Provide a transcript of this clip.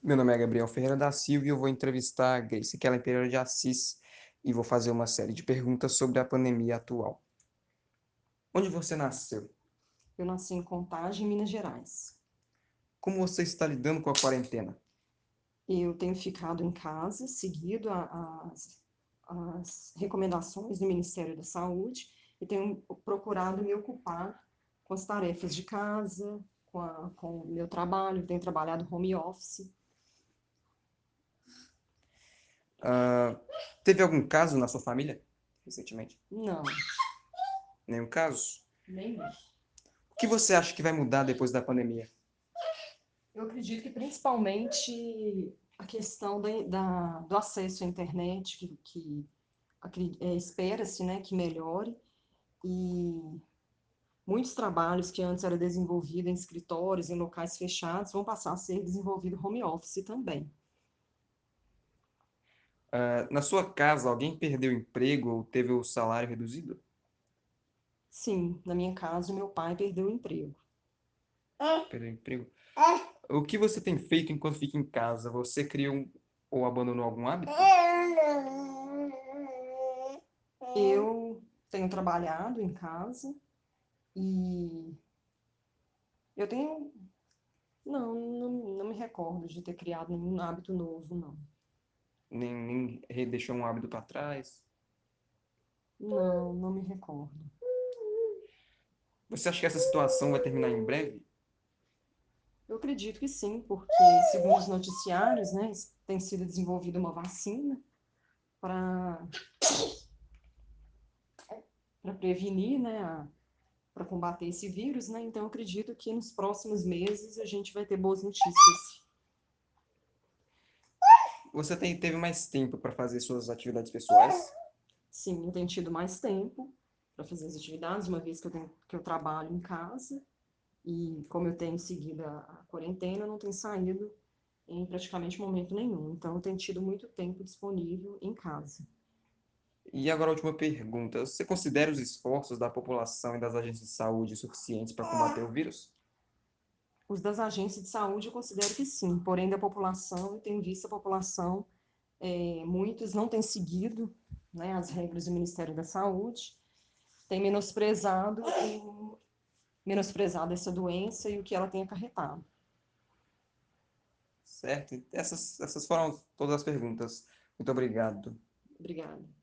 Meu nome é Gabriel Ferreira da Silva e eu vou entrevistar a Grace Kellen Pereira de Assis e vou fazer uma série de perguntas sobre a pandemia atual. Onde você nasceu? Eu nasci em Contagem, Minas Gerais. Como você está lidando com a quarentena? Eu tenho ficado em casa, seguido as, as recomendações do Ministério da Saúde e tenho procurado me ocupar com as tarefas de casa, com, a, com o meu trabalho, tenho trabalhado home office. Uh, teve algum caso na sua família recentemente? Não. Nenhum caso? Nenhum. O que você acha que vai mudar depois da pandemia? Eu acredito que principalmente a questão da, da do acesso à internet, que, que é, espera-se né, que melhore, e muitos trabalhos que antes eram desenvolvidos em escritórios, em locais fechados, vão passar a ser desenvolvidos home office também. Uh, na sua casa, alguém perdeu o emprego ou teve o salário reduzido? Sim, na minha casa, meu pai perdeu o emprego. Perdeu o emprego? O que você tem feito enquanto fica em casa? Você criou um, ou abandonou algum hábito? Eu tenho trabalhado em casa e eu tenho. Não, não, não me recordo de ter criado nenhum hábito novo, não. Nem, nem deixou um hábito para trás? Não, não me recordo. Você acha que essa situação vai terminar em breve? Eu acredito que sim, porque, segundo os noticiários, né, tem sido desenvolvida uma vacina para para prevenir, né, para combater esse vírus, né? Então, eu acredito que nos próximos meses a gente vai ter boas notícias. Você tem, teve mais tempo para fazer suas atividades pessoais? Sim, eu tenho tido mais tempo para fazer as atividades, uma vez que eu, tenho, que eu trabalho em casa e como eu tenho seguido a, a quarentena, eu não tenho saído em praticamente momento nenhum. Então, eu tenho tido muito tempo disponível em casa. E agora a última pergunta. Você considera os esforços da população e das agências de saúde suficientes para combater o vírus? Os das agências de saúde eu considero que sim, porém da população, eu tenho visto a população, é, muitos não têm seguido né, as regras do Ministério da Saúde, tem menosprezado, o, menosprezado essa doença e o que ela tem acarretado. Certo. Essas, essas foram todas as perguntas. Muito obrigado. Obrigada.